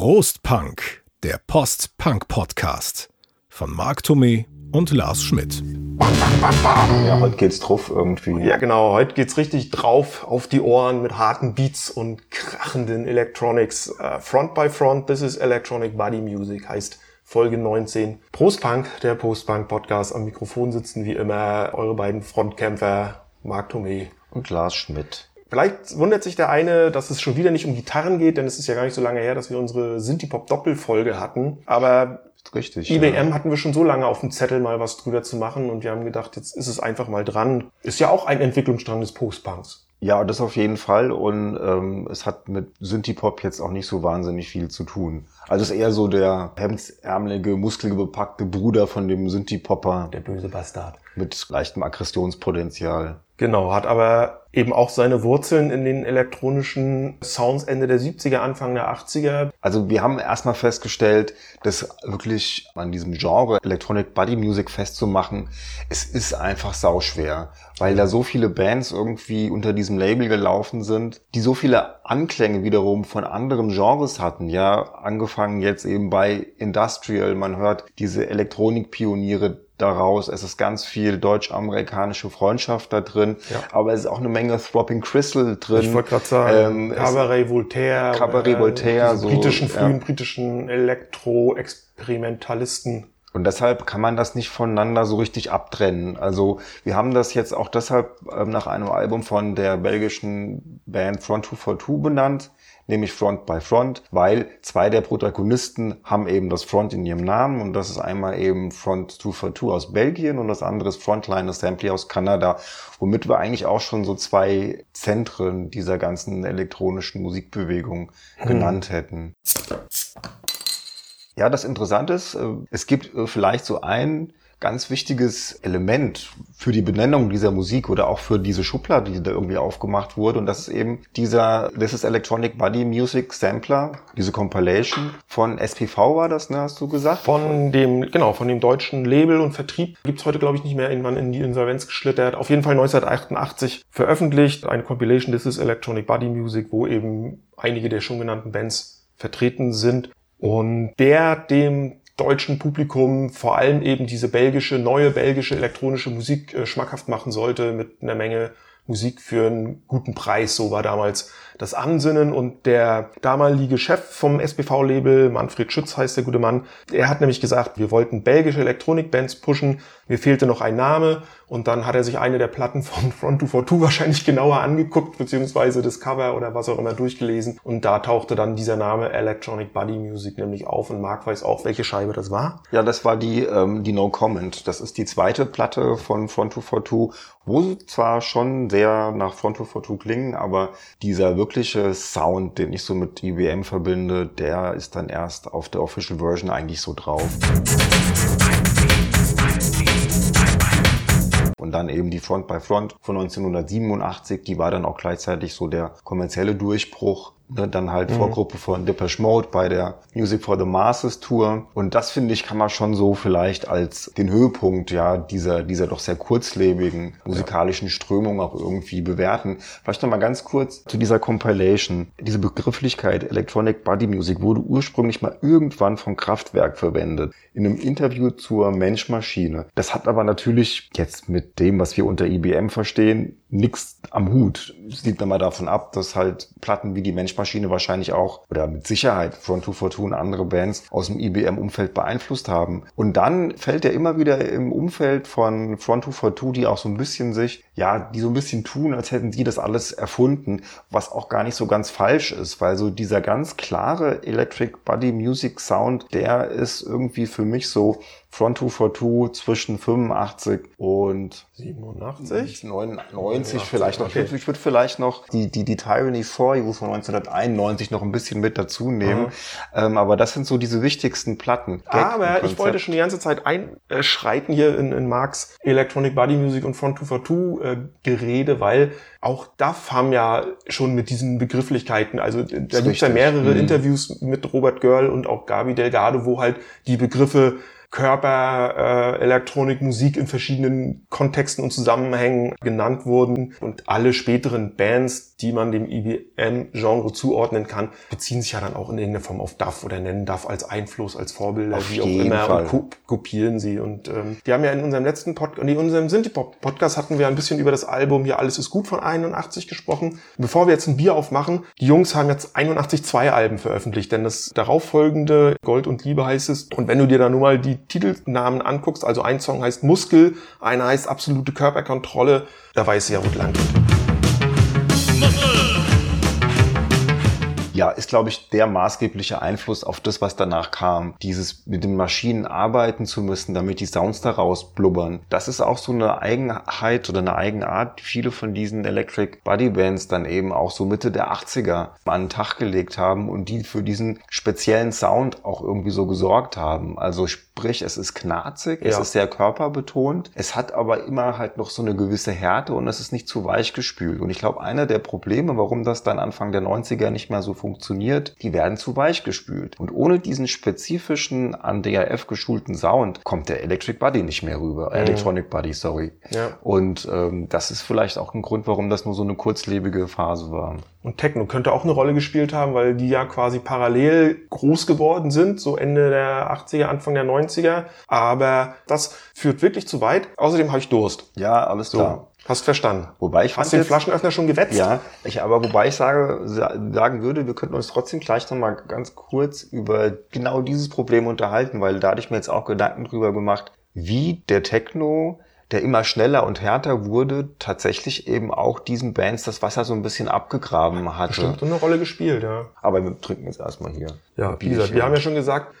Prost Punk, der Post-Punk-Podcast von Marc Thomé und Lars Schmidt. Ja, heute geht's drauf irgendwie. Ja, genau. Heute geht's richtig drauf auf die Ohren mit harten Beats und krachenden Electronics. Uh, front by Front, this is Electronic Body Music, heißt Folge 19. Prost Punk, der Post-Punk Podcast. Am Mikrofon sitzen wie immer eure beiden Frontkämpfer, Marc Thomé und Lars Schmidt. Vielleicht wundert sich der eine, dass es schon wieder nicht um Gitarren geht, denn es ist ja gar nicht so lange her, dass wir unsere Synthie-Pop-Doppelfolge hatten. Aber Richtig. IBM ja. hatten wir schon so lange auf dem Zettel, mal was drüber zu machen und wir haben gedacht, jetzt ist es einfach mal dran. Ist ja auch ein Entwicklungsstrang des Post-Punks. Ja, das auf jeden Fall. Und ähm, es hat mit Synthie-Pop jetzt auch nicht so wahnsinnig viel zu tun. Also es ist eher so der hemdsärmelige, muskelbepackte Bruder von dem Synthie-Popper. Der böse Bastard. Mit leichtem Aggressionspotenzial. Genau, hat aber eben auch seine Wurzeln in den elektronischen Sounds Ende der 70er, Anfang der 80er. Also wir haben erstmal festgestellt, dass wirklich an diesem Genre Electronic Body Music festzumachen, es ist einfach sauschwer, weil da so viele Bands irgendwie unter diesem Label gelaufen sind, die so viele Anklänge wiederum von anderen Genres hatten, ja, angefangen jetzt eben bei Industrial, man hört diese Elektronikpioniere daraus. Es ist ganz viel deutsch-amerikanische Freundschaft da drin, ja. aber es ist auch eine Menge Throbbing Crystal drin. Ich wollte gerade sagen, ähm, Cabaret Voltaire. Cabaret äh, Voltaire. So, britischen, frühen ja. britischen Elektro-Experimentalisten. Und deshalb kann man das nicht voneinander so richtig abtrennen. Also wir haben das jetzt auch deshalb ähm, nach einem Album von der belgischen Band Front 242 benannt nämlich Front by Front, weil zwei der Protagonisten haben eben das Front in ihrem Namen und das ist einmal eben Front 242 aus Belgien und das andere ist Frontline Assembly aus Kanada, womit wir eigentlich auch schon so zwei Zentren dieser ganzen elektronischen Musikbewegung hm. genannt hätten. Ja, das Interessante ist, äh, es gibt äh, vielleicht so ein ganz wichtiges Element für die Benennung dieser Musik oder auch für diese Schublade, die da irgendwie aufgemacht wurde. Und das ist eben dieser This is Electronic Body Music Sampler, diese Compilation von SPV war das, ne, hast du gesagt? Von dem, genau, von dem deutschen Label und Vertrieb gibt's heute, glaube ich, nicht mehr irgendwann in die Insolvenz geschlittert. Auf jeden Fall 1988 veröffentlicht, eine Compilation This is Electronic Body Music, wo eben einige der schon genannten Bands vertreten sind. Und der dem deutschen Publikum vor allem eben diese belgische, neue belgische elektronische Musik äh, schmackhaft machen sollte mit einer Menge Musik für einen guten Preis. So war damals das Ansinnen und der damalige Chef vom SPV-Label, Manfred Schütz heißt der gute Mann, er hat nämlich gesagt, wir wollten belgische Elektronikbands pushen, mir fehlte noch ein Name und dann hat er sich eine der Platten von Front 242 wahrscheinlich genauer angeguckt, beziehungsweise das Cover oder was auch immer durchgelesen und da tauchte dann dieser Name Electronic Body Music nämlich auf und Marc weiß auch, welche Scheibe das war. Ja, das war die, ähm, die No Comment. Das ist die zweite Platte von Front 242, wo sie zwar schon sehr nach Front 242 klingen, aber dieser wirklich wirkliche Sound, den ich so mit IBM verbinde, der ist dann erst auf der Official Version eigentlich so drauf. Und dann eben die Front by Front von 1987, die war dann auch gleichzeitig so der kommerzielle Durchbruch dann halt mhm. Vorgruppe von Depeche Mode bei der Music for the Masses Tour. Und das finde ich, kann man schon so vielleicht als den Höhepunkt ja dieser, dieser doch sehr kurzlebigen musikalischen Strömung auch irgendwie bewerten. Vielleicht noch mal ganz kurz zu dieser Compilation. Diese Begrifflichkeit Electronic Body Music wurde ursprünglich mal irgendwann vom Kraftwerk verwendet. In einem Interview zur Mensch-Maschine. Das hat aber natürlich jetzt mit dem, was wir unter IBM verstehen, nichts am Hut. sieht man mal davon ab, dass halt Platten wie die Menschmaschine wahrscheinlich auch oder mit Sicherheit Front 242 und andere Bands aus dem IBM-Umfeld beeinflusst haben. Und dann fällt er immer wieder im Umfeld von Front 242, die auch so ein bisschen sich, ja, die so ein bisschen tun, als hätten sie das alles erfunden, was auch gar nicht so ganz falsch ist, weil so dieser ganz klare Electric Body Music Sound, der ist irgendwie für mich so Front 242 zwischen 85 und 87? 99 vielleicht noch. Okay. Ich würde vielleicht noch die, die, die Tyranny for You von 1991 noch ein bisschen mit dazu nehmen. Ähm, aber das sind so diese wichtigsten Platten. aber ich wollte schon die ganze Zeit einschreiten hier in, in Marx Electronic Body Music und Front 242 äh, Gerede, weil auch DAF haben ja schon mit diesen Begrifflichkeiten, also da gibt es ja mehrere mhm. Interviews mit Robert Görl und auch Gabi Delgado, wo halt die Begriffe Körper, äh, Elektronik, Musik in verschiedenen Kontexten und Zusammenhängen genannt wurden. Und alle späteren Bands, die man dem IBM-Genre zuordnen kann, beziehen sich ja dann auch in irgendeiner Form auf DAF oder nennen DAF als Einfluss, als Vorbilder, Auf wie auch immer, Fall. und ko kopieren sie. Und ähm, wir haben ja in unserem letzten Podcast, nee, in unserem Synthie-Pop-Podcast hatten wir ein bisschen über das Album hier Alles ist gut von 81 gesprochen. Bevor wir jetzt ein Bier aufmachen, die Jungs haben jetzt 81 zwei Alben veröffentlicht, denn das darauffolgende Gold und Liebe heißt es. Und wenn du dir da nur mal die Titelnamen anguckst, also ein Song heißt Muskel, einer heißt Absolute Körperkontrolle, da weißt du ja, wo es lang geht. Ja, ist, glaube ich, der maßgebliche Einfluss auf das, was danach kam. Dieses mit den Maschinen arbeiten zu müssen, damit die Sounds daraus blubbern. Das ist auch so eine Eigenheit oder eine Eigenart, die viele von diesen Electric Body Bands dann eben auch so Mitte der 80er an den Tag gelegt haben und die für diesen speziellen Sound auch irgendwie so gesorgt haben. Also sprich, es ist knarzig, es Ja. ist sehr körperbetont, es hat aber immer halt noch so eine gewisse Härte und es ist nicht zu weich gespült. Und ich glaube, einer der Probleme, warum das dann Anfang der 90er nicht mehr so funktioniert, die werden zu weich gespült. Und ohne diesen spezifischen, an DRF geschulten Sound kommt der Electric Body nicht mehr rüber. Electronic Body, sorry. Ja. Und ähm, das ist vielleicht auch ein Grund, warum das nur so eine kurzlebige Phase war. Und Techno könnte auch eine Rolle gespielt haben, weil die ja quasi parallel groß geworden sind, so Ende der 80er, Anfang der 90er. Aber das führt wirklich zu weit. Außerdem habe ich Durst. Ja, alles So, klar. Hast verstanden. Wobei ich Hast den jetzt- Flaschenöffner schon gewetzt? Ja, ich, aber wobei ich sage, sa- sagen würde, wir könnten uns trotzdem gleich noch mal ganz kurz über genau dieses Problem unterhalten, weil da hatte ich mir jetzt auch Gedanken drüber gemacht, wie der Techno, der immer schneller und härter wurde, tatsächlich eben auch diesen Bands das Wasser so ein bisschen abgegraben hatte. Bestimmt eine Rolle gespielt, ja. Aber wir trinken jetzt erstmal hier. Ja, wie gesagt, wir haben ja schon gesagt,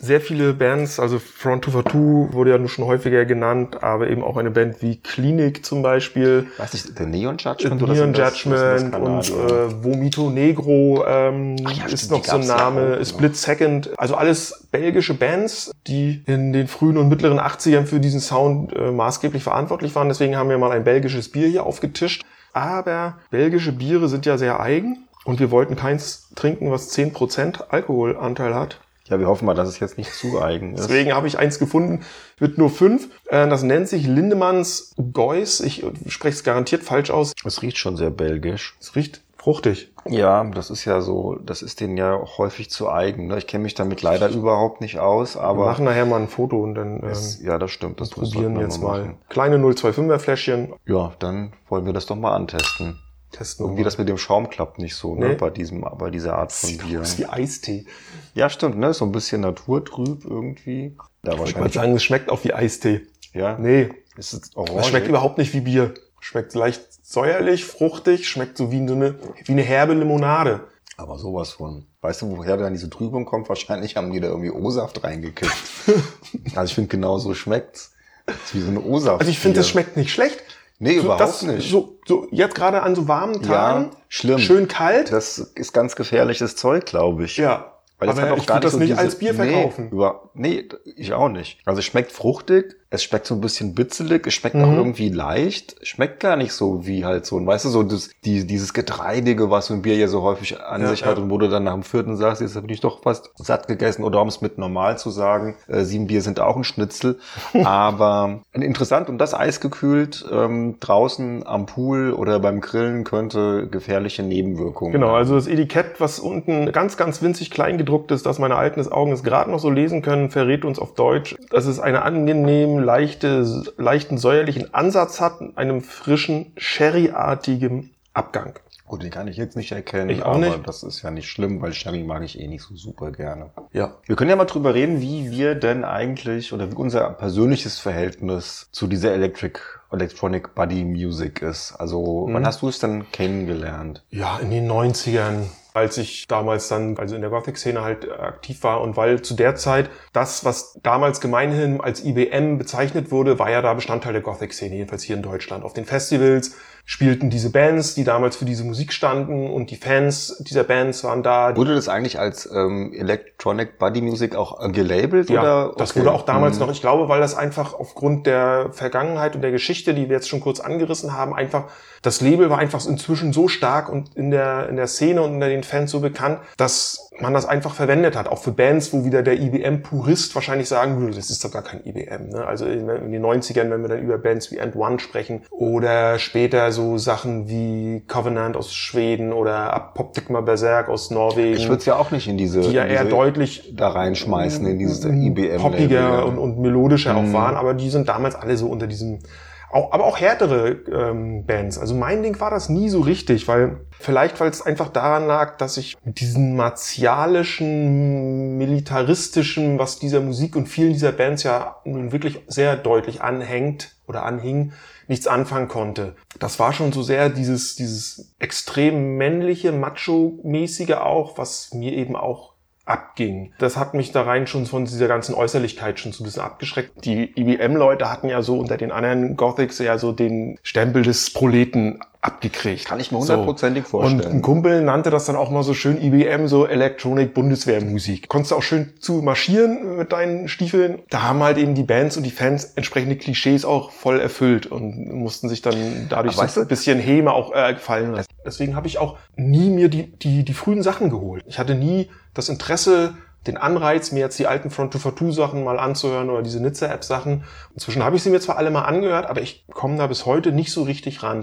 sehr viele Bands, also Front 2 for Two wurde ja nur schon häufiger genannt, aber eben auch eine Band wie Klinik zum Beispiel, Weiß nicht, der Neon Judgment oder Neon Judgment und äh, Vomito Negro ähm, ja, ist stimmt, noch so ein gab's ja Name, auch noch. Split Second, also alles belgische Bands, die in den frühen und mittleren 80ern für diesen Sound äh, maßgeblich verantwortlich waren. Deswegen haben wir mal ein belgisches Bier hier aufgetischt. Aber belgische Biere sind ja sehr eigen und wir wollten keins trinken, was 10% Alkoholanteil hat. Ja, wir hoffen mal, dass es jetzt nicht zu eigen ist. Deswegen habe ich eins gefunden mit nur fünf. Äh, Das nennt sich Lindemanns Geuss. Ich spreche es garantiert falsch aus. Es riecht schon sehr belgisch. Es riecht fruchtig. Ja, das ist ja so, das ist denen ja auch häufig zu eigen. Ne? Ich kenne mich damit leider überhaupt nicht aus, Wir aber machen nachher mal ein Foto und dann ähm, es, ja, das stimmt. Das probieren wir jetzt mal. machen. Kleine 025er Fläschchen Ja, dann wollen wir das doch mal antesten. Testen. Irgendwie das mit dem Schaum klappt nicht so, ne? Nee. Bei diesem, bei dieser Art von Bier. ist wie Eistee. Ja, stimmt, ne? So ein bisschen naturtrüb irgendwie. Da Ich wahrscheinlich. sagen, es schmeckt auch wie Eistee. Ja. Nee, Ist es es orange? schmeckt überhaupt nicht wie Bier. Schmeckt leicht säuerlich, fruchtig, schmeckt so wie eine, wie eine herbe Limonade. Aber sowas von. Weißt du, woher dann diese Trübung kommt? Wahrscheinlich haben die da irgendwie O-Saft reingekippt. also ich finde, genau so schmeckt's. Ist wie so eine O-Saft. Also ich finde, das schmeckt nicht schlecht. Nee, überhaupt das, nicht. So, so jetzt gerade an so warmen Tagen, schlimm. schön kalt. Das ist ganz gefährliches Zeug, glaube ich. ja, Weil das aber auch ich gar würde das so nicht diese- als Bier verkaufen. Nee, über, nee, ich auch nicht. Also es schmeckt fruchtig, es schmeckt so ein bisschen bitzelig, es schmeckt auch Mhm. irgendwie leicht, schmeckt gar nicht so wie halt so, ein, weißt du, so das, die, dieses Getreidige, was so ein Bier ja so häufig an Ja, sich ja. hat und wo du dann nach dem vierten sagst, jetzt bin ich doch fast satt gegessen oder um es mit normal zu sagen, äh, sieben Bier sind auch ein Schnitzel, aber interessant und das eisgekühlt ähm, draußen am Pool oder beim Grillen könnte gefährliche Nebenwirkungen Genau, haben. also das Etikett, was unten ganz, ganz winzig klein gedruckt ist, dass meine alten Augen es gerade noch so lesen können, verrät uns auf Deutsch, dass es einen angenehmen, leichte, leichten säuerlichen Ansatz hat, einem frischen, sherryartigen Abgang. Gut, den kann ich jetzt nicht erkennen, Ich auch aber nicht. das ist ja nicht schlimm, weil Sherry mag ich eh nicht so super gerne. Ja. Wir können ja mal drüber reden, wie wir denn eigentlich oder wie unser persönliches Verhältnis zu dieser Electric Electronic Body Music ist. Also, Mhm. wann hast du es denn kennengelernt? Ja, in den 90ern, als ich damals dann, also in der Gothic-Szene halt äh, aktiv war und weil zu der Zeit das, was damals gemeinhin als IBM bezeichnet wurde, war ja da Bestandteil der Gothic-Szene, jedenfalls hier in Deutschland. Auf den Festivals spielten diese Bands, die damals für diese Musik standen und die Fans dieser Bands waren da. Wurde das eigentlich als ähm, Electronic Body Music auch äh, gelabelt? Ja, oder? das Okay. wurde auch damals Mhm. noch, ich glaube, weil das einfach aufgrund der Vergangenheit und der Geschichte, die wir jetzt schon kurz angerissen haben, einfach, das Label war einfach inzwischen so stark und in der, in der Szene und unter den Fans so bekannt, dass man das einfach verwendet hat. Auch für Bands, wo wieder der IBM-Purist wahrscheinlich sagen würde, das ist doch gar kein IBM. Ne? Also in, in, den 90ern, wenn wir dann über Bands wie End One sprechen oder später so Sachen wie Covenant aus Schweden oder Apoptygma Berserk aus Norwegen. Ich würde es ja auch nicht in diese, die ja eher deutlich da reinschmeißen in dieses IBM. poppiger und, und melodischer Mhm. auch waren, aber die sind damals alle so unter diesem auch, aber auch härtere ähm, Bands. Also mein Ding war das nie so richtig, weil vielleicht, weil es einfach daran lag, dass ich mit diesem martialischen, militaristischen, was dieser Musik und vielen dieser Bands ja nun wirklich sehr deutlich anhängt oder anhing, nichts anfangen konnte. Das war schon so sehr dieses, dieses extrem männliche, macho-mäßige auch, was mir eben auch abging. Das hat mich da rein schon von dieser ganzen Äußerlichkeit schon so ein bisschen abgeschreckt. Die IBM-Leute hatten ja so unter den anderen Gothics ja so den Stempel des Proleten abgekriegt. Kann ich mir hundertprozentig Und vorstellen. ein Kumpel nannte das dann auch mal so schön IBM, so Electronic Bundeswehrmusik. Konntest du auch schön zu marschieren mit deinen Stiefeln. Da haben halt eben die Bands und die Fans entsprechende Klischees auch voll erfüllt und mussten sich dann dadurch Aber so ein bisschen Häme auch äh, gefallen lassen. Deswegen habe ich auch nie mir die, die, die frühen Sachen geholt. Ich hatte nie das Interesse, den Anreiz, mir jetzt die alten Front to Two Sachen mal anzuhören oder diese Nizza-App Sachen. Inzwischen habe ich sie mir zwar alle mal angehört, aber ich komme da bis heute nicht so richtig ran.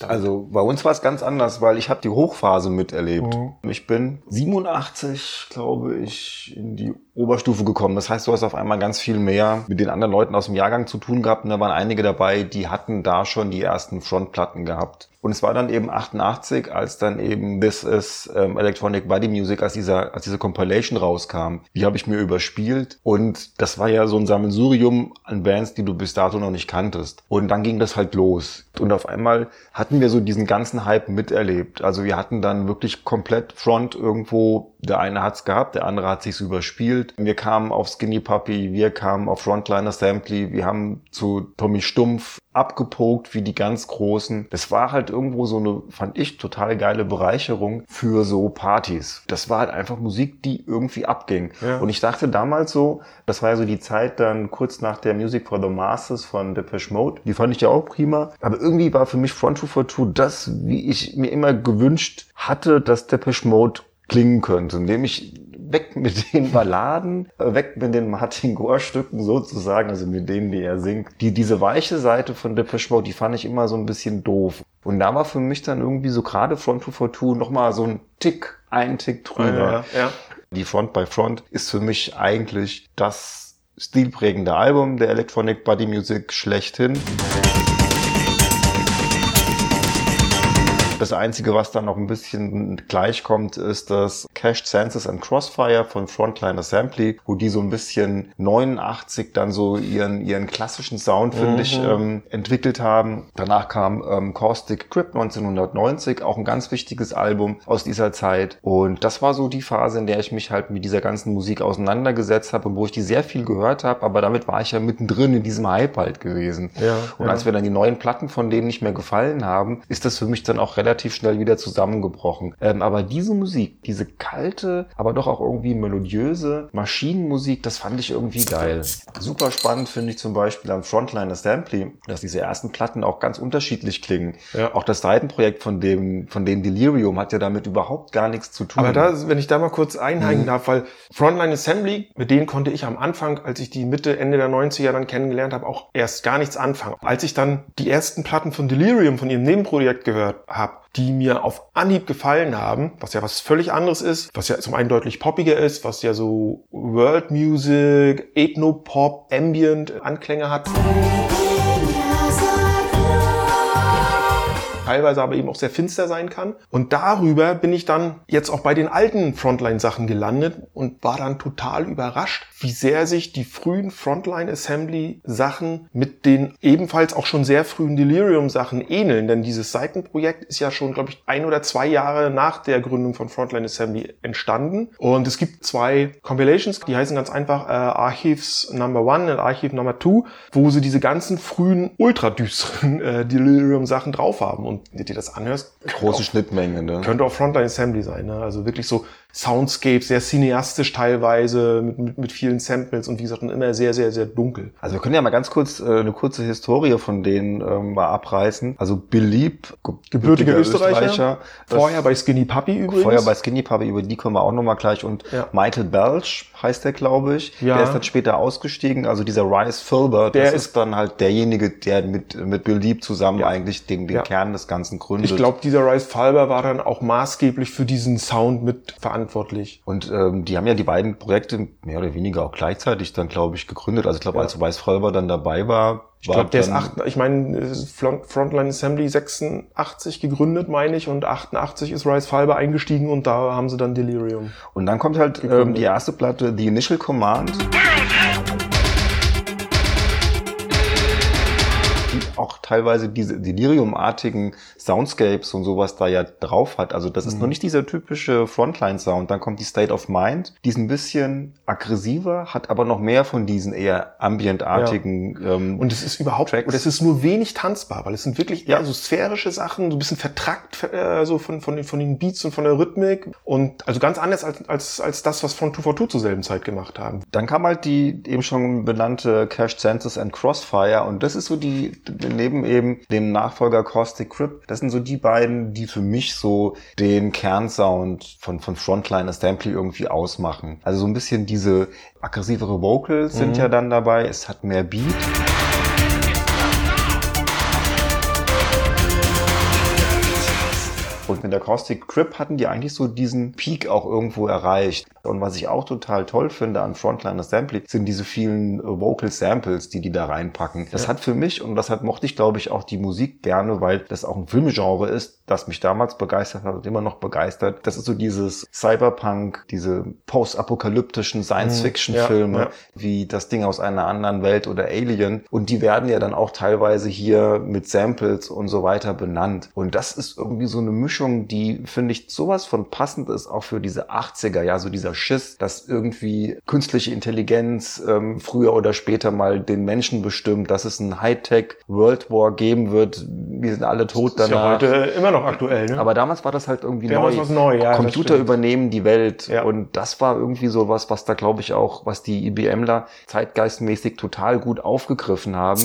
Also bei uns war es ganz anders, weil ich habe die Hochphase miterlebt. Mhm. Ich bin 87, glaube ich, in die Oberstufe gekommen. Das heißt, du hast auf einmal ganz viel mehr mit den anderen Leuten aus dem Jahrgang zu tun gehabt. Und da waren einige dabei, die hatten da schon die ersten Frontplatten gehabt. Und es war dann eben 88, als dann eben This is ähm, Electronic Body Music, als dieser, als diese Compilation rauskam. Die habe ich mir überspielt. Und das war ja so ein Sammelsurium an Bands, die du bis dato noch nicht kanntest. Und dann ging das halt los. Und auf einmal hatten wir so diesen ganzen Hype miterlebt. Also wir hatten dann wirklich komplett Front irgendwo. Der eine hat's gehabt, der andere hat sich's überspielt. Wir kamen auf Skinny Puppy, wir kamen auf Frontline Assembly, wir haben zu Tommy Stumpf abgepokt wie die ganz Großen. Das war halt irgendwo so eine, fand ich, total geile Bereicherung für so Partys. Das war halt einfach Musik, die irgendwie abging. Ja. Und ich dachte damals so, das war ja so die Zeit dann kurz nach der Music for the Masses von Depeche Mode. Die fand ich ja auch prima. Aber irgendwie war für mich Front 242 das, wie ich mir immer gewünscht hatte, dass Depeche Mode klingen könnte, nämlich weg mit den Balladen, äh, weg mit den Martin Gore Stücken sozusagen, also mit denen, die er singt. Die, diese weiche Seite von Depeche Mode, die fand ich immer so ein bisschen doof. Und da war für mich dann irgendwie so gerade Front 242 nochmal so ein Tick, ein Tick drüber. Ja, ja. Die Front by Front ist für mich eigentlich das stilprägende Album der Electronic Body Music schlechthin. Das Einzige, was dann noch ein bisschen gleichkommt, ist das Cached Senses and Crossfire von Frontline Assembly, wo die so ein bisschen 89 dann so ihren, ihren klassischen Sound, finde ich, ähm, entwickelt haben. Danach kam ähm, Caustic Crypt 1990, auch ein ganz wichtiges Album aus dieser Zeit. Und das war so die Phase, in der ich mich halt mit dieser ganzen Musik auseinandergesetzt habe und wo ich die sehr viel gehört habe, aber damit war ich ja mittendrin in diesem Hype halt gewesen. Ja, und ja. als wir dann die neuen Platten von denen nicht mehr gefallen haben, ist das für mich dann auch relativ schnell wieder zusammengebrochen. Ähm, aber diese Musik, diese kalte, aber doch auch irgendwie melodiöse Maschinenmusik, das fand ich irgendwie geil. Super spannend finde ich zum Beispiel am Frontline Assembly, dass diese ersten Platten auch ganz unterschiedlich klingen. Ja. Auch das Seitenprojekt von dem, von dem Delirium hat ja damit überhaupt gar nichts zu tun. Aber da, wenn ich da mal kurz einhaken Mhm. darf, weil Frontline Assembly, mit denen konnte ich am Anfang, als ich die Mitte, Ende der 90er dann kennengelernt habe, auch erst gar nichts anfangen. Als ich dann die ersten Platten von Delirium, von ihrem Nebenprojekt gehört habe, die mir auf Anhieb gefallen haben, was ja was völlig anderes ist, was ja zum einen deutlich poppiger ist, was ja so World Music, Ethno-Pop, Ambient Anklänge hat, teilweise aber eben auch sehr finster sein kann. Und darüber bin ich dann jetzt auch bei den alten Frontline-Sachen gelandet und war dann total überrascht, wie sehr sich die frühen Frontline-Assembly-Sachen mit den ebenfalls auch schon sehr frühen Delirium-Sachen ähneln. Denn dieses Seitenprojekt ist ja schon, glaube ich, ein oder zwei Jahre nach der Gründung von Frontline Assembly entstanden. Und es gibt zwei Compilations, die heißen ganz einfach äh, Archives Number One und Archive Number Two, wo sie diese ganzen frühen, ultradüsteren äh, Delirium-Sachen drauf haben. Und du dir das anhörst, große Schnittmenge, ne? könnte auch Frontline Assembly sein. Ne? Also wirklich so Soundscapes, sehr cineastisch teilweise, mit, mit, mit vielen Samples und wie gesagt, immer sehr, sehr, sehr dunkel. Also wir können ja mal ganz kurz äh, eine kurze Historie von denen ähm, mal abreißen. Also Belieb, gebürtiger Österreicher, Österreicher vorher bei Skinny Puppy übrigens. Vorher bei Skinny Puppy, über die kommen wir auch nochmal gleich. Und ja. Michael Belch heißt der, glaube ich. Ja. Der ist dann später ausgestiegen. Also dieser Rice Filbert, der ist, ist dann halt derjenige, der mit, mit Belieb zusammen ja. eigentlich den, den Kern des Ganzen gründet. Ich glaube, dieser Rice Filbert war dann auch maßgeblich für diesen Sound mit verantwortlich. Und ähm, die haben ja die beiden Projekte mehr oder weniger auch gleichzeitig dann, glaube ich, gegründet. Also ich glaube, als Rice Filbert dann dabei war, ich glaube, der ist acht, ich meine, Frontline Assembly 86 gegründet, meine ich, und 88 ist Rice Fiber eingestiegen und da haben sie dann Delirium. Und dann kommt halt ähm, die erste Platte, The Initial Command. Teilweise diese Delirium-artigen Soundscapes und sowas da ja drauf hat. Also das ist mhm. noch nicht dieser typische Frontline-Sound. Dann kommt die State of Mind, die ist ein bisschen aggressiver, hat aber noch mehr von diesen eher ambientartigen ja. ähm, Und es ist überhaupt, Tracks. es ist nur wenig tanzbar, weil es sind wirklich ja. eher so sphärische Sachen, so ein bisschen vertrackt äh, so von, von, den, von den Beats und von der Rhythmik. Und also ganz anders als, als, als das, was von 242 zur selben Zeit gemacht haben. Dann kam halt die eben schon benannte Cash Census and Crossfire und das ist so die, neben eben dem Nachfolger Caustic Crip, das sind so die beiden, die für mich so den Kernsound von, von Frontline Assembly irgendwie ausmachen. Also so ein bisschen diese aggressivere Vocals sind mhm. ja dann dabei, es hat mehr Beat. Und mit der Caustic Crip hatten die eigentlich so diesen Peak auch irgendwo erreicht. Und was ich auch total toll finde an Frontline Assembly, sind diese vielen äh, Vocal Samples, die die da reinpacken. Das ja. hat für mich, und deshalb mochte ich, glaube ich, auch die Musik gerne, weil das auch ein Filmgenre ist, das mich damals begeistert hat und immer noch begeistert. Das ist so dieses Cyberpunk, diese postapokalyptischen Science-Fiction-Filme, mhm. ja, ja. wie das Ding aus einer anderen Welt oder Alien. Und die werden ja dann auch teilweise hier mit Samples und so weiter benannt. Und das ist irgendwie so eine Mischung, die, finde ich, sowas von passend ist, auch für diese 80er, ja, so dieser Schiss, dass irgendwie künstliche Intelligenz ähm, früher oder später mal den Menschen bestimmt, dass es ein Hightech World War geben wird. Wir sind alle tot danach. Ja heute immer noch aktuell. Ne? Aber damals war das halt irgendwie damals neu. Was neu ja, Computer übernehmen die Welt ja. und das war irgendwie so was, was da glaube ich auch, was die IBMler zeitgeistmäßig total gut aufgegriffen haben.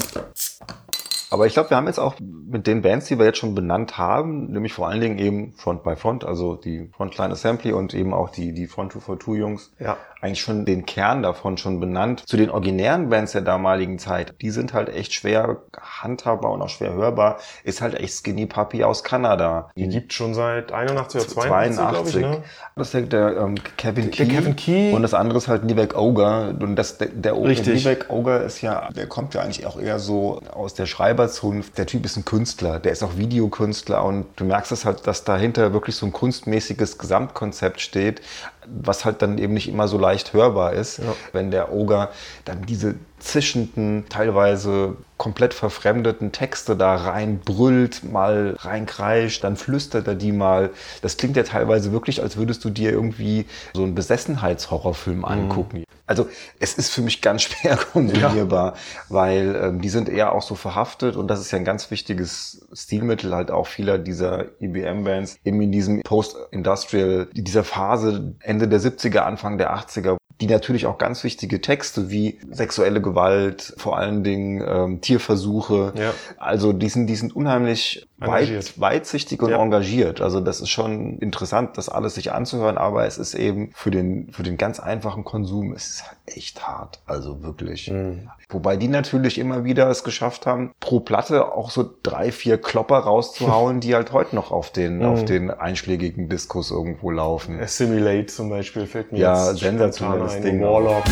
Aber ich glaube, wir haben jetzt auch mit den Bands, die wir jetzt schon benannt haben, nämlich vor allen Dingen eben Front by Front, also die Frontline Assembly und eben auch die, die Front 242 Jungs, ja. Eigentlich schon den Kern davon schon benannt. Zu den originären Bands der damaligen Zeit, die sind halt echt schwer handhabbar und auch schwer hörbar, ist halt echt Skinny Puppy aus Kanada. Die gibt schon seit 81 oder 82, 82 ich, ne? Das ist der, der ähm, Kevin Key. Der Kevin Key. Und das andere ist halt Nivek Ogre. Und das, der, der Richtig. Nivek Ogre ist ja, der kommt ja eigentlich auch eher so aus der Schreiber Schreiberzunft. Der Typ ist ein Künstler, der ist auch Videokünstler und du merkst es halt, dass dahinter wirklich so ein kunstmäßiges Gesamtkonzept steht, was halt dann eben nicht immer so leicht hörbar ist, ja. wenn der Oger dann diese zischenden, teilweise komplett verfremdeten Texte da reinbrüllt, mal reinkreischt, dann flüstert er die mal. Das klingt ja teilweise wirklich, als würdest du dir irgendwie so einen Besessenheitshorrorfilm mhm. angucken. Mhm. Also es ist für mich ganz schwer konsumierbar, ja. weil ähm, die sind eher auch so verhaftet und das ist ja ein ganz wichtiges Stilmittel halt auch vieler dieser IBM-Bands, eben in diesem Post-Industrial, dieser Phase Ende der 70er, Anfang der 80er, die natürlich auch ganz wichtige Texte wie sexuelle Gewalt, vor allen Dingen ähm, Tierversuche, ja. also die sind, die sind unheimlich weit, weitsichtig und ja. engagiert. Also das ist schon interessant, das alles sich anzuhören, aber es ist eben für den, für den ganz einfachen Konsum, es ist halt echt hart, also wirklich. Mhm. Wobei die natürlich immer wieder es geschafft haben, pro Platte auch so drei, vier Klopper rauszuhauen, die halt heute noch auf den, mhm. auf den einschlägigen Diskus irgendwo laufen. Assimilate zum Beispiel fällt mir ja, jetzt sensationelles Ding. Warlock.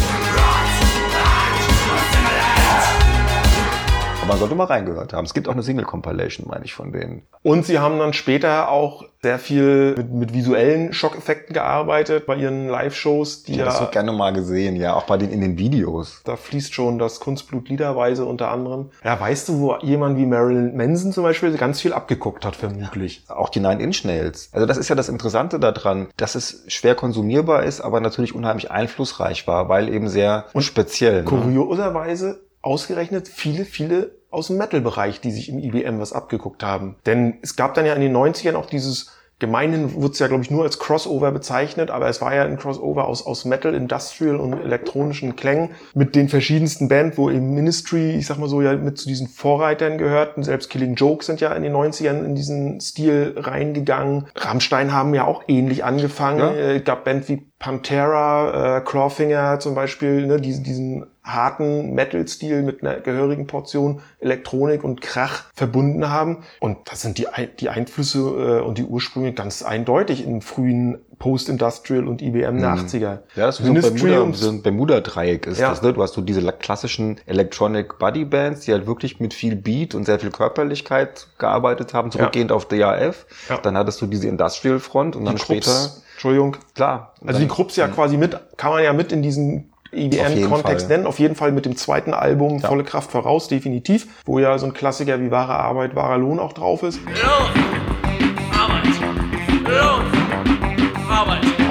Man sollte mal reingehört haben. Es gibt auch eine Single-Compilation, meine ich, von denen. Und sie haben dann später auch sehr viel mit, mit visuellen Schockeffekten gearbeitet bei ihren Live-Shows. Die ja, das wird gerne mal gesehen, ja, auch bei den in den Videos. Da fließt schon das Kunstblut liederweise unter anderem. Ja, weißt du, wo jemand wie Marilyn Manson zum Beispiel ganz viel abgeguckt hat, vermutlich. Ja, auch die Nine-Inch-Nails. Also das ist ja das Interessante daran, dass es schwer konsumierbar ist, aber natürlich unheimlich einflussreich war, weil eben sehr Und speziell. Ne? Kurioserweise? Ausgerechnet viele, viele aus dem Metal-Bereich, die sich im IBM was abgeguckt haben. Denn es gab dann ja in den 90ern auch dieses Gemeinhin wurde es ja, glaube ich, nur als Crossover bezeichnet, aber es war ja ein Crossover aus, aus Metal, Industrial und elektronischen Klängen mit den verschiedensten Bands, wo eben Ministry, ich sag mal so, ja mit zu diesen Vorreitern gehörten. Selbst Killing Joke sind ja in den 90ern in diesen Stil reingegangen. Rammstein haben ja auch ähnlich angefangen. Ja. Äh, gab Band wie Pantera, äh, Clawfinger zum Beispiel, ne, diesen, diesen harten Metal-Stil mit einer gehörigen Portion Elektronik und Krach verbunden haben. Und das sind die, die Einflüsse äh, und die Ursprünge ganz eindeutig in frühen Post-Industrial und IBM der mhm. 80er. Ja, das ist Ministry so, so ein Bermuda-Dreieck ist ja. das, ne? Du hast so diese klassischen Electronic Buddy Bands, die halt wirklich mit viel Beat und sehr viel Körperlichkeit gearbeitet haben, zurückgehend ja. auf DAF. Ja. Dann hattest du diese Industrial Front und die dann Krupps, später. Entschuldigung. Klar. Also die Krupps ja quasi mit, kann man ja mit in diesen EDM-Kontext nennen. Auf jeden Fall mit dem zweiten Album ja. Volle Kraft voraus, definitiv. Wo ja so ein Klassiker wie Wahre Arbeit, wahrer Lohn auch drauf ist. Lohn,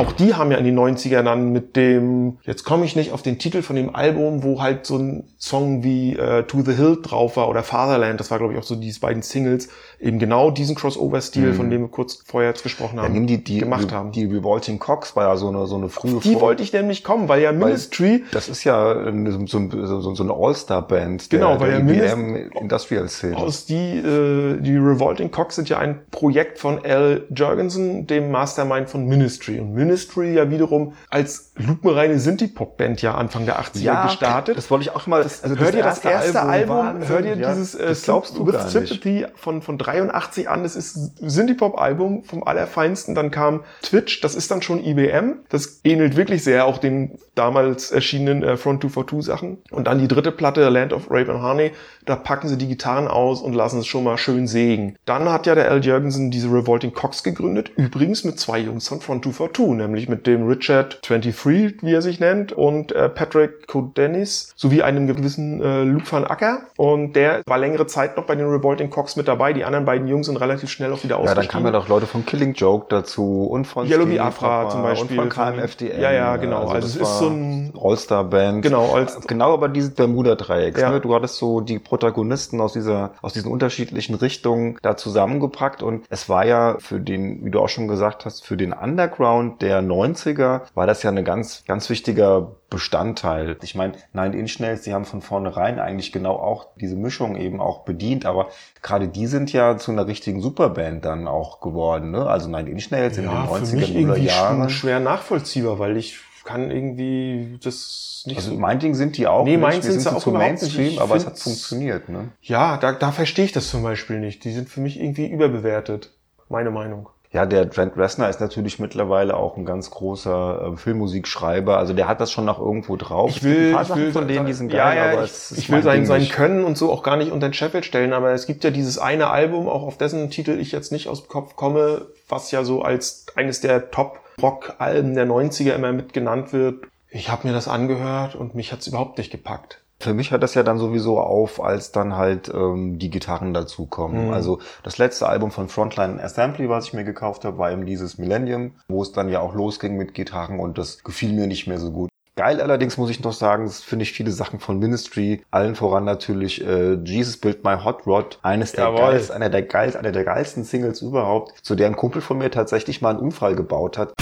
Auch die haben ja in den 90ern dann mit dem, jetzt komme ich nicht auf den Titel von dem Album, wo halt so ein Song wie äh, To the Hill drauf war oder Fatherland, das war glaube ich auch so diese beiden Singles, eben genau diesen Crossover-Stil, mhm. von dem wir kurz vorher jetzt gesprochen haben, ja, die, die, gemacht haben. Die Revolting Cox war ja so eine, so eine frühe Die Form. wollte ich nämlich kommen, weil ja Ministry... Weil das ist ja so, so, so eine All-Star-Band genau, der, weil der ja IBM Industrial-Szene. Aus die, äh, die Revolting Cox sind ja ein Projekt von Al Jurgensen, dem Mastermind von Ministry. Und Ministry ja wiederum als lupenreine Synthie-Pop-Band ja Anfang der 80er ja, gestartet. Das wollte ich auch mal... Also hört ihr das erste Album, Album hört ihr ja, dieses äh, glaubst du With Sympathy von, von 83 an, das ist Synthie-Pop-Album vom Allerfeinsten. Dann kam Twitch, das ist dann schon IBM. Das ähnelt wirklich sehr auch den damals erschienenen äh, Front 242 Sachen. Und dann die dritte Platte, Land of Rape and Honey, da packen sie die Gitarren aus und lassen es schon mal schön sägen. Dann hat ja der Al Jurgensen diese Revolting Cox gegründet, übrigens mit zwei Jungs von Front 242, nämlich mit dem Richard 23, wie er sich nennt, und äh, Patrick Codenis, sowie einem gewissen äh, Luke van Acker. Und der war längere Zeit noch bei den Revolting Cox mit dabei. Die anderen beiden Jungs sind relativ schnell auch wieder ausgestiegen. Ja, dann kamen ja doch Leute von Killing Joke dazu und von Yellow Biafra zum Beispiel. Und von KMFDM. Ja, ja, genau. Also, also es ist so ein All-Star-Band. Genau, als genau aber dieses Bermuda-Dreiecks. Ja. Ne? Du hattest so die Protagonisten aus dieser, aus diesen unterschiedlichen Richtungen da zusammengepackt und es war ja für den, wie du auch schon gesagt hast, für den Underground der 90er war das ja eine ganz, ganz wichtiger Bestandteil. Ich meine, Nine Inch Nails, die haben von vornherein eigentlich genau auch diese Mischung eben auch bedient, aber gerade die sind ja zu einer richtigen Superband dann auch geworden. Ne? Also Nine Inch Nails ja, in den 90er Jahren. schwer nachvollziehbar, weil ich kann irgendwie das nicht also so. mein Ding sind die auch. Nee, meins sind sie auch zu Mainstream, aber es hat funktioniert. Ne? Ja, da, da verstehe ich das zum Beispiel nicht. Die sind für mich irgendwie überbewertet. Meine Meinung. Ja, der Trent Reznor ist natürlich mittlerweile auch ein ganz großer äh, Filmmusikschreiber. Also der hat das schon noch irgendwo drauf. Ich will, ich will von denen, die sind geil, ja, ja, aber ich, ich will sein, sein Können und so auch gar nicht unter den Scheffel stellen. Aber es gibt ja dieses eine Album, auch auf dessen Titel ich jetzt nicht aus dem Kopf komme, was ja so als eines der Top Rock-Alben der 90er immer mit genannt wird. Ich habe mir das angehört und mich hat's überhaupt nicht gepackt. Für mich hört das ja dann sowieso auf, als dann halt ähm, die Gitarren dazukommen. Mhm. Also das letzte Album von Frontline Assembly, was ich mir gekauft habe, war eben dieses Millennium, wo es dann ja auch losging mit Gitarren und das gefiel mir nicht mehr so gut. Geil allerdings muss ich noch sagen, das finde ich viele Sachen von Ministry, allen voran natürlich äh, Jesus Built My Hot Rod, eines der geilsten, einer der geilsten, einer der geilsten Singles überhaupt, zu der ein Kumpel von mir tatsächlich mal einen Unfall gebaut hat.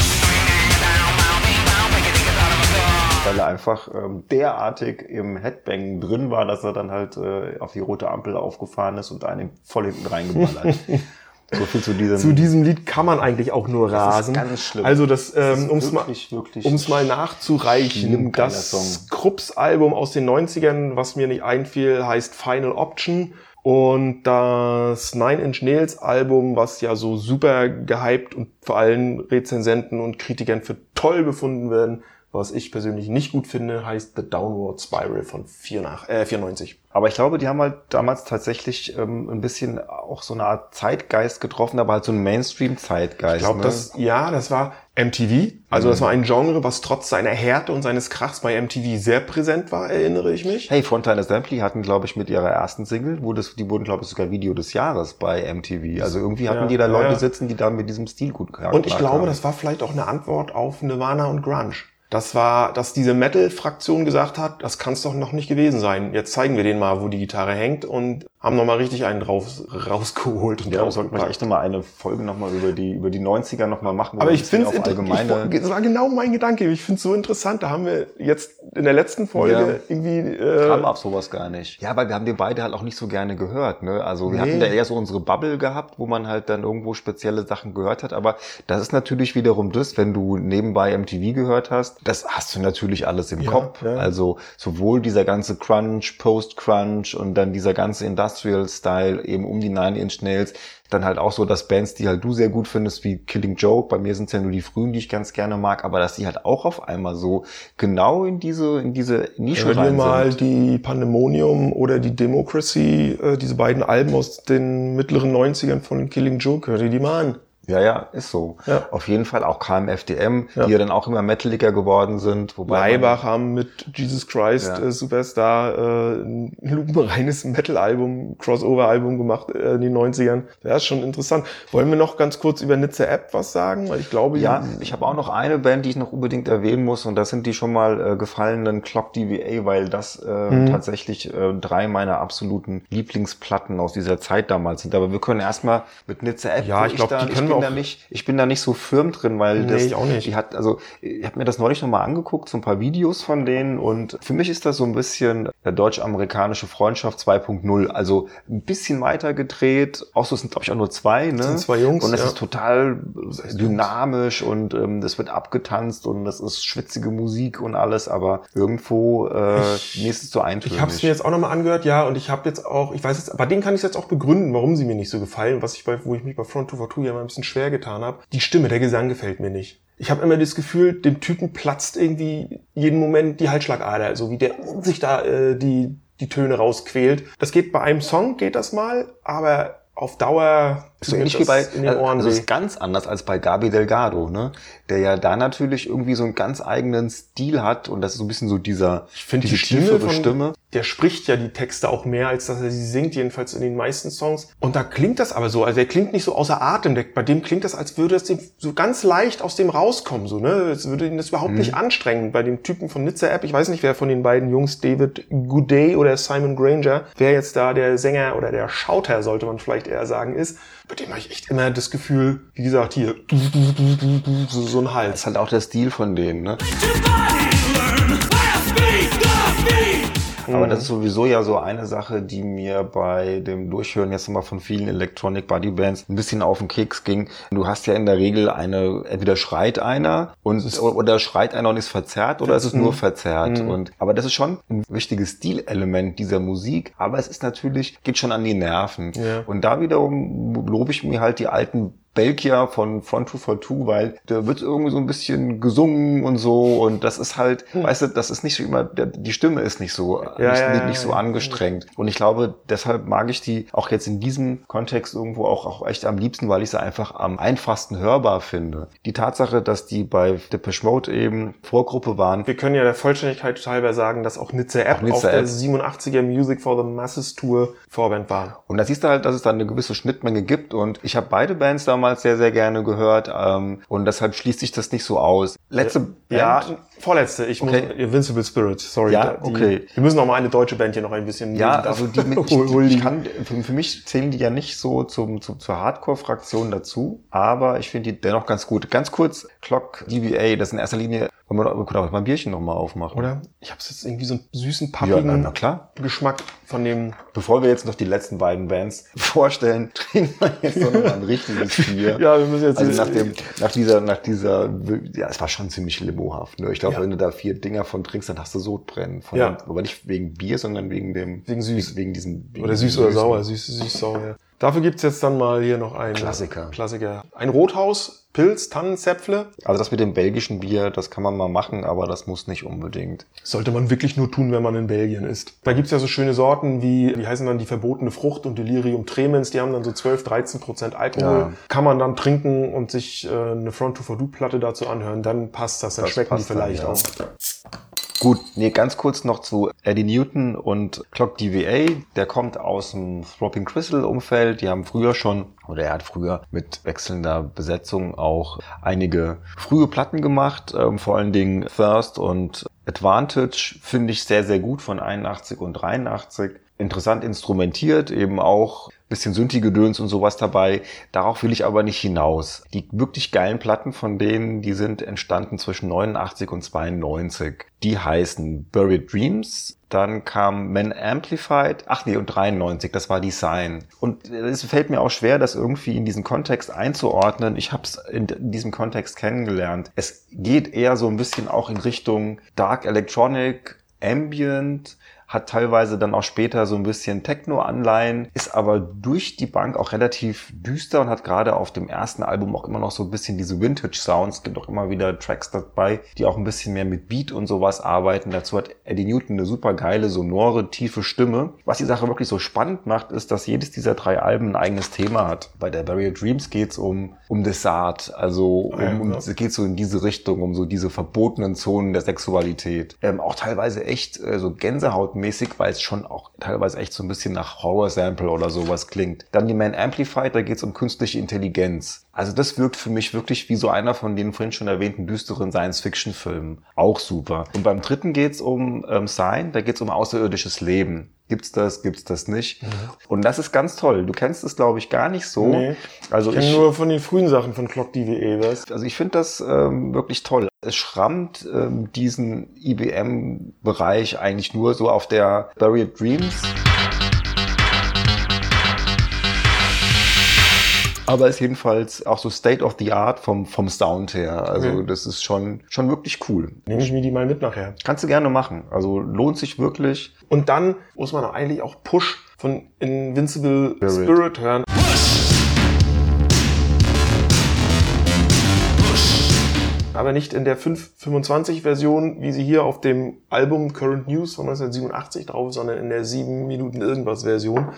Weil er einfach ähm, derartig im Headbang drin war, dass er dann halt äh, auf die rote Ampel aufgefahren ist und einen voll hinten reingeballert. So viel zu diesem. Zu diesem Lied kann man eigentlich auch nur rasen. Das ist ganz schlimm. Also das, ähm, um es mal, um's mal nachzureichen, das Krupps-Album aus den 90ern, was mir nicht einfiel, heißt Final Option. Und das Nine Inch Nails Album, was ja so super gehypt und vor allem Rezensenten und Kritikern für toll befunden werden, was ich persönlich nicht gut finde, heißt The Downward Spiral von 4 nach, äh, 94. Aber ich glaube, die haben halt damals tatsächlich ähm, ein bisschen auch so eine Art Zeitgeist getroffen, aber halt so ein Mainstream-Zeitgeist. Ich glaube, ne? das, ja, das war MTV. Also mhm. das war ein Genre, was trotz seiner Härte und seines Krachs bei MTV sehr präsent war, erinnere ich mich. Hey, Frontline Assembly hatten, glaube ich, mit ihrer ersten Single, wo das, die wurden, glaube ich, sogar Video des Jahres bei MTV. Also irgendwie hatten ja, die da Leute ja. sitzen, die da mit diesem Stil gut Und ich glaube, haben. das war vielleicht auch eine Antwort auf Nirvana und Grunge. Das war, dass diese Metal-Fraktion gesagt hat, das kann es doch noch nicht gewesen sein. Jetzt zeigen wir denen mal, wo die Gitarre hängt und haben nochmal richtig einen drauf, rausgeholt. Und ja, sollten wir echt nochmal eine Folge nochmal über die, über die 90er nochmal machen. Aber ich finde es allgemeine... das war genau mein Gedanke. Ich finde es so interessant. Da haben wir jetzt in der letzten Folge ja. irgendwie... Äh, Kam auf sowas gar nicht. Ja, weil wir haben die beide halt auch nicht so gerne gehört. Ne? Also wir nee. hatten da eher so unsere Bubble gehabt, wo man halt dann irgendwo spezielle Sachen gehört hat. Aber das ist natürlich wiederum das, wenn du nebenbei MTV gehört hast, das hast du natürlich alles im ja, Kopf. Ja. Also sowohl dieser ganze Crunch, Post-Crunch und dann dieser ganze Industrial Industrial Style, eben um die Nine Inch Nails. Dann halt auch so, dass Bands, die halt du sehr gut findest, wie Killing Joke, bei mir sind es ja nur die frühen, die ich ganz gerne mag, aber dass die halt auch auf einmal so genau in diese, in diese Nische Hör rein dir mal die Pandemonium oder die Democracy, äh, diese beiden Alben aus den mittleren 90ern von Killing Joke, hör dir die mal an. Ja, ja, ist so. Ja. Auf jeden Fall auch KMFDM, ja. die ja dann auch immer metaliger geworden sind. Wobei Leibach haben mit Jesus Christ ja. äh, Superstar äh, ein lupenreines Metal-Album, Crossover-Album gemacht äh, in den 90ern. Das ist schon interessant. Wollen wir noch ganz kurz über Nizza App was sagen? Weil ich glaube, ja, ich habe auch noch eine Band, die ich noch unbedingt erwähnen muss und das sind die schon mal äh, gefallenen Clock DVA, weil das äh, mhm. tatsächlich äh, drei meiner absoluten Lieblingsplatten aus dieser Zeit damals sind. Aber wir können erstmal mit Nizza App. Ja, ich glaube, die können wir bin da nicht, ich bin da nicht so firm drin, weil nee, das, ich auch nicht. die hat, also ich habe mir das neulich nochmal angeguckt, so ein paar Videos von denen und für mich ist das so ein bisschen der deutsch-amerikanische Freundschaft 2.0, also ein bisschen weiter gedreht, auch so sind glaube ich auch nur zwei, ne? Das sind zwei Jungs. Und es ja. ist total dynamisch und ähm, das wird abgetanzt und das ist schwitzige Musik und alles, aber irgendwo äh, ich, mir ist es so eintönig. Ich habe es mir jetzt auch nochmal angehört, ja, und ich habe jetzt auch, ich weiß jetzt, bei denen kann ich jetzt auch begründen, warum sie mir nicht so gefallen, was ich bei, wo ich mich bei Front 2 for 2 ja mal ein bisschen schwer getan habe. Die Stimme, der Gesang gefällt mir nicht. Ich habe immer das Gefühl, dem Typen platzt irgendwie jeden Moment die Halsschlagader, so wie der sich da äh, die, die Töne rausquält. Das geht bei einem Song, geht das mal, aber auf Dauer so ähnlich wie bei, also ist ganz anders als bei Gabi Delgado, ne? Der ja da natürlich irgendwie so einen ganz eigenen Stil hat und das ist so ein bisschen so dieser, ich finde die Stimme, von, Stimme. Der spricht ja die Texte auch mehr, als dass er sie singt, jedenfalls in den meisten Songs. Und da klingt das aber so, also er klingt nicht so außer Atem. Der, bei dem klingt das, als würde es dem so ganz leicht aus dem rauskommen, so, ne? Es würde ihn das überhaupt mhm. nicht anstrengen. Bei dem Typen von Nizza App, ich weiß nicht, wer von den beiden Jungs, David Goudet oder Simon Granger, wer jetzt da der Sänger oder der Schauter, sollte man vielleicht eher sagen, ist bei dem habe ich echt immer das Gefühl, wie gesagt, hier, so, so ein Hals. Das ist halt auch der Stil von denen, ne? Aber das ist sowieso ja so eine Sache, die mir bei dem Durchhören jetzt nochmal von vielen Electronic Body Bands ein bisschen auf den Keks ging. Du hast ja in der Regel eine, entweder schreit einer und oder schreit einer und ist verzerrt oder ist es nur verzerrt. Mhm. Und, aber das ist schon ein wichtiges Stilelement dieser Musik. Aber es ist natürlich, geht schon an die Nerven. Ja. Und da wiederum lobe ich mir halt die alten Belgier von Front 242, weil da wird irgendwie so ein bisschen gesungen und so und das ist halt, hm. weißt du, das ist nicht so immer, die Stimme ist nicht so, ja, nicht, ja, nicht, so angestrengt. Und ich glaube, deshalb mag ich die auch jetzt in diesem Kontext irgendwo auch, auch echt am liebsten, weil ich sie einfach am einfachsten hörbar finde. Die Tatsache, dass die bei Depeche Mode eben Vorgruppe waren. Wir können ja der Vollständigkeit halber sagen, dass auch Nizza App auch Nizza auf App. der 87er Music for the Masses Tour Vorband war. Und da siehst du halt, dass es da eine gewisse Schnittmenge gibt und ich habe beide Bands damals damals sehr, sehr gerne gehört ähm, und deshalb schließt sich das nicht so aus. Letzte Band? Ja, vorletzte. Ich okay. muss, Invincible Spirit, sorry. Ja, die, okay. Wir müssen noch mal eine deutsche Band hier noch ein bisschen Ja, also die, mit, ich, ich kann, für, mich zählen die ja nicht so zum, zum, zur Hardcore-Fraktion dazu, aber ich finde die dennoch ganz gut. Ganz kurz, Clock DVA, das ist in erster Linie wollen wir, können auch mal ein Bierchen nochmal aufmachen. Oder? Ich habe jetzt irgendwie so einen süßen, pappigen ja, na, klar. Geschmack von dem. Bevor wir jetzt noch die letzten beiden Bands vorstellen, trinken wir jetzt noch mal ein richtiges Bier. ja, wir müssen jetzt. Also nach dem, nach dieser, nach dieser, ja, es war schon ziemlich limohaft. Ne? Ich glaube, ja. wenn du da vier Dinger von trinkst, dann hast du Sodbrennen. Von ja. Dem, aber nicht wegen Bier, sondern wegen dem. Wegen süß. Wegen diesem. Wegen oder süß oder sauer, süß, süß, sauer. Ja. Dafür gibt's jetzt dann mal hier noch einen Klassiker. Klassiker. Ein Rothaus, Pilz, Tannenzäpfle. Also das mit dem belgischen Bier, das kann man mal machen, aber das muss nicht unbedingt. Sollte man wirklich nur tun, wenn man in Belgien ist. Da gibt's ja so schöne Sorten wie, wie heißen dann die verbotene Frucht und Delirium Tremens. Die haben dann so 12, 13 Prozent Alkohol. Ja. Kann man dann trinken und sich äh, eine Front to For Do Platte dazu anhören. Dann passt das, dann das schmecken die vielleicht dann, ja. auch. Gut, nee, ganz kurz noch zu Eddie Newton und Clock DVA. Der kommt aus dem Throbbing Crystal Umfeld. Die haben früher schon, oder er hat früher mit wechselnder Besetzung auch einige frühe Platten gemacht. Ähm, vor allen Dingen Thirst und Advantage finde ich sehr, sehr gut von 81 und 83. Interessant instrumentiert, eben auch bisschen Synthi-Gedöns und sowas dabei. Darauf will ich aber nicht hinaus. Die wirklich geilen Platten von denen, die sind entstanden zwischen 89 und 92. Die heißen Buried Dreams, dann kam Man Amplified, ach nee, und 93, das war Design. Und es fällt mir auch schwer, das irgendwie in diesen Kontext einzuordnen. Ich habe es in diesem Kontext kennengelernt. Es geht eher so ein bisschen auch in Richtung Dark Electronic, Ambient, hat teilweise dann auch später so ein bisschen Techno-Anleihen, ist aber durch die Bank auch relativ düster und hat gerade auf dem ersten Album auch immer noch so ein bisschen diese Vintage-Sounds. Es gibt auch immer wieder Tracks dabei, die auch ein bisschen mehr mit Beat und sowas arbeiten. Dazu hat Eddie Newton eine super geile, sonore, tiefe Stimme. Was die Sache wirklich so spannend macht, ist, dass jedes dieser drei Alben ein eigenes Thema hat. Bei der Barrier Dreams geht's um, um Desart, also um, ja, um, es geht so in diese Richtung, um so diese verbotenen Zonen der Sexualität. Ähm, auch teilweise echt äh, so Gänsehaut mäßig, weil es schon auch teilweise echt so ein bisschen nach Horror-Sample oder sowas klingt. Dann die Man Amplified, da geht es um künstliche Intelligenz. Also das wirkt für mich wirklich wie so einer von den vorhin schon erwähnten düsteren Science-Fiction-Filmen. Auch super. Und beim dritten geht es um ähm, Sign, da geht es um außerirdisches Leben. Gibt's das, gibt's das nicht? Mhm. Und das ist ganz toll. Du kennst es, glaube ich, gar nicht so. Nee, also ich kenne nur von den frühen Sachen von Clock DVE, was? Also ich finde das ähm, wirklich toll. Es schrammt ähm, diesen IBM-Bereich eigentlich nur so auf der Buried Dreams. Aber ist jedenfalls auch so State of the Art vom, vom Sound her. Also okay. das ist schon, schon wirklich cool. Nehme ich mir die mal mit nachher. Kannst du gerne machen. Also lohnt sich wirklich. Und dann muss man eigentlich auch Push von Invincible Spirit, Spirit hören. aber nicht in der 525 Version, wie sie hier auf dem Album Current News von 1987 drauf ist, sondern in der 7 Minuten irgendwas Version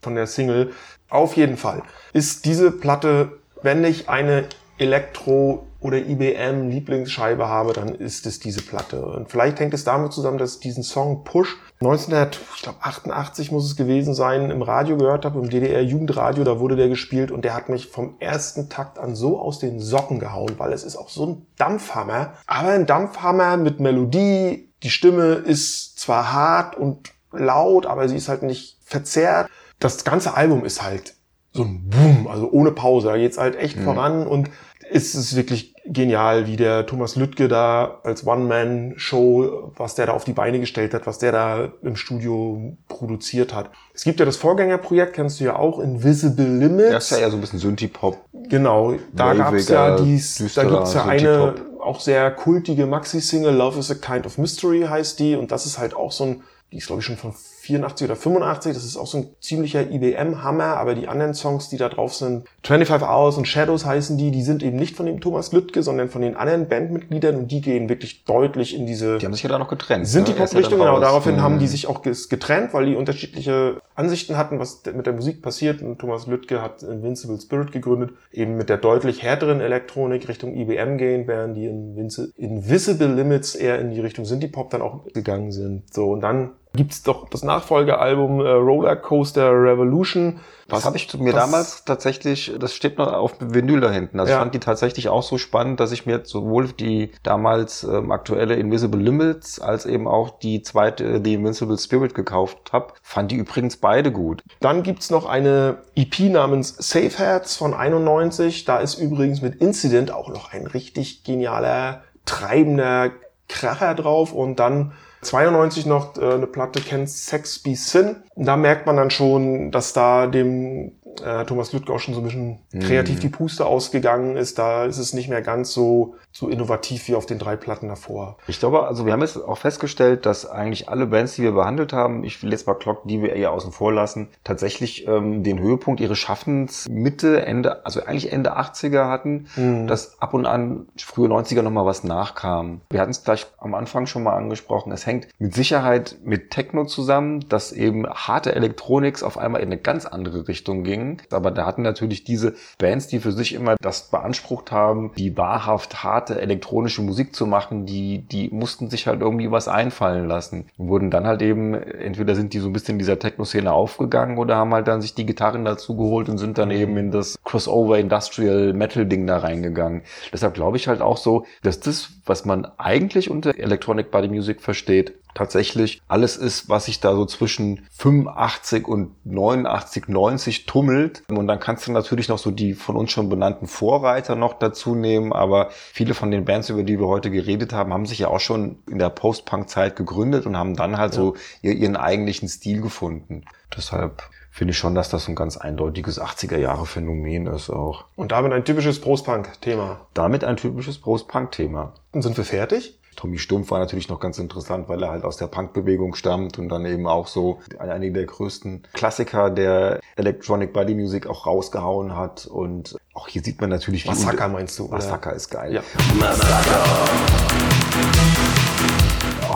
von der Single. Auf jeden Fall ist diese Platte, wenn ich eine Elektro- oder IBM Lieblingsscheibe habe, dann ist es diese Platte. Und vielleicht hängt es damit zusammen, dass ich diesen Song Push 1988 muss es gewesen sein, im Radio gehört habe, im DDR Jugendradio, da wurde der gespielt und der hat mich vom ersten Takt an so aus den Socken gehauen, weil es ist auch so ein Dampfhammer, aber ein Dampfhammer mit Melodie. Die Stimme ist zwar hart und laut, aber sie ist halt nicht verzerrt das ganze Album ist halt so ein Boom, also ohne Pause. Da geht's halt echt mhm. voran und ist es wirklich genial, wie der Thomas Lüttke da als One-Man-Show, was der da auf die Beine gestellt hat, was der da im Studio produziert hat. Es gibt ja das Vorgängerprojekt, kennst du ja auch, Invisible Limits. Das ist ja eher so ein bisschen Synthie-Pop. Genau, da gab's ja dies, da gibt's ja eine auch sehr kultige Maxi-Single, Love is a Kind of Mystery heißt die und das ist halt auch so ein, die ist glaube ich schon von 84 oder 85, das ist auch so ein ziemlicher IBM-Hammer, aber die anderen Songs, die da drauf sind, 25 Hours und Shadows heißen die, die sind eben nicht von dem Thomas Lüttke, sondern von den anderen Bandmitgliedern und die gehen wirklich deutlich in diese... Die haben sich ja da noch getrennt. Sind ne? die Pop-Richtung, genau, daraufhin haben die sich auch getrennt, weil die unterschiedliche Ansichten hatten, was mit der Musik passiert und Thomas Lüttke hat Invincible Spirit gegründet, eben mit der deutlich härteren Elektronik Richtung IBM gehen, während die Invisible Limits eher in die Richtung Synthie-Pop dann auch gegangen sind. So, und dann gibt's doch das Nachfolgealbum äh, Roller Coaster Revolution. Das habe ich mir damals tatsächlich, das steht noch auf Vinyl da hinten. Also ja. ich fand die tatsächlich auch so spannend, dass ich mir sowohl die damals ähm, aktuelle Invisible Limits als eben auch die zweite, die Invincible Spirit gekauft habe. Fand die übrigens beide gut. Dann gibt's noch eine EP namens Safe Heads von 91. Da ist übrigens mit Incident auch noch ein richtig genialer, treibender Kracher drauf und dann 92 noch äh, eine Platte kennt Sex Be Sin. Da merkt man dann schon, dass da dem äh, Thomas Lüttke auch schon so ein bisschen mhm. kreativ die Puste ausgegangen ist. Da ist es nicht mehr ganz so, so innovativ wie auf den drei Platten davor. Ich glaube, also wir haben jetzt auch festgestellt, dass eigentlich alle Bands, die wir behandelt haben, ich will jetzt mal Clock, die wir eher außen vor lassen, tatsächlich ähm, den Höhepunkt ihres Schaffens Mitte, Ende, also eigentlich Ende 80er hatten, mhm. dass ab und an frühe 90er nochmal was nachkam. Wir hatten es gleich am Anfang schon mal angesprochen. Es hängt mit Sicherheit mit Techno zusammen, dass eben harte Elektronik auf einmal in eine ganz andere Richtung ging. Aber da hatten natürlich diese Bands, die für sich immer das beansprucht haben, die wahrhaft harte elektronische Musik zu machen, die, die mussten sich halt irgendwie was einfallen lassen. Und wurden dann halt eben, entweder sind die so ein bisschen in dieser Techno-Szene aufgegangen oder haben halt dann sich die Gitarren dazu geholt und sind dann mhm. eben in das Crossover Industrial Metal Ding da reingegangen. Deshalb glaube ich halt auch so, dass das, was man eigentlich unter Electronic Body Music versteht, tatsächlich alles ist, was sich da so zwischen 85 und 89, 90 tummelt. Und dann kannst du natürlich noch so die von uns schon benannten Vorreiter noch dazu nehmen. Aber viele von den Bands, über die wir heute geredet haben, haben sich ja auch schon in der Post-Punk-Zeit gegründet und haben dann halt ja. so ihren eigentlichen Stil gefunden. Deshalb finde ich schon, dass das ein ganz eindeutiges 80er-Jahre-Phänomen ist auch. Und damit ein typisches Post-Punk-Thema. Damit ein typisches Post-Punk-Thema. Und sind wir fertig? Tommy Stumpf war natürlich noch ganz interessant, weil er halt aus der Punk-Bewegung stammt und dann eben auch so einige der größten Klassiker der Electronic Body Music auch rausgehauen hat. Und auch hier sieht man natürlich, wie... Massaker meinst du? Massaker ist geil. Ja. Massaker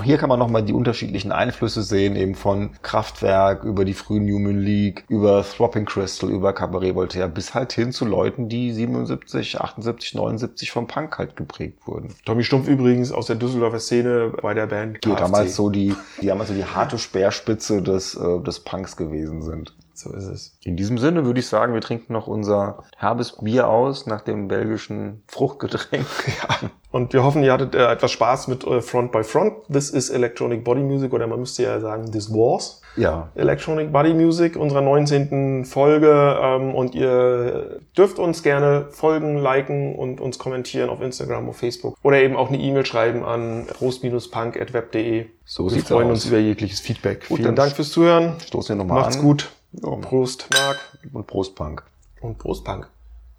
hier kann man nochmal die unterschiedlichen Einflüsse sehen, eben von Kraftwerk über die frühen Newman League, über Thropping Crystal, über Cabaret Voltaire, bis halt hin zu Leuten, die 77, 78, 79 vom Punk halt geprägt wurden. Tommy Stumpf übrigens aus der Düsseldorfer Szene bei der Band Die damals so die, die damals so die harte Speerspitze des, äh, des Punks gewesen sind. So ist es. In diesem Sinne würde ich sagen, wir trinken noch unser herbes Bier aus nach dem belgischen Fruchtgetränk. Ja. Und wir hoffen, ihr hattet äh, etwas Spaß mit äh, Front by Front. This is Electronic Body Music oder man müsste ja sagen, this was ja. Electronic Body Music, unserer 19. Folge. Ähm, und ihr dürft uns gerne folgen, liken und uns kommentieren auf Instagram, auf Facebook oder eben auch eine E-Mail schreiben an rost-punk.web.de. So wir freuen aus. uns über jegliches Feedback. Gut, Vielen Dank fürs Zuhören. Stoßen wir nochmal an. Macht's gut. Ja. Prost, Marc. Und Prost, Punk. Und Prost, Punk.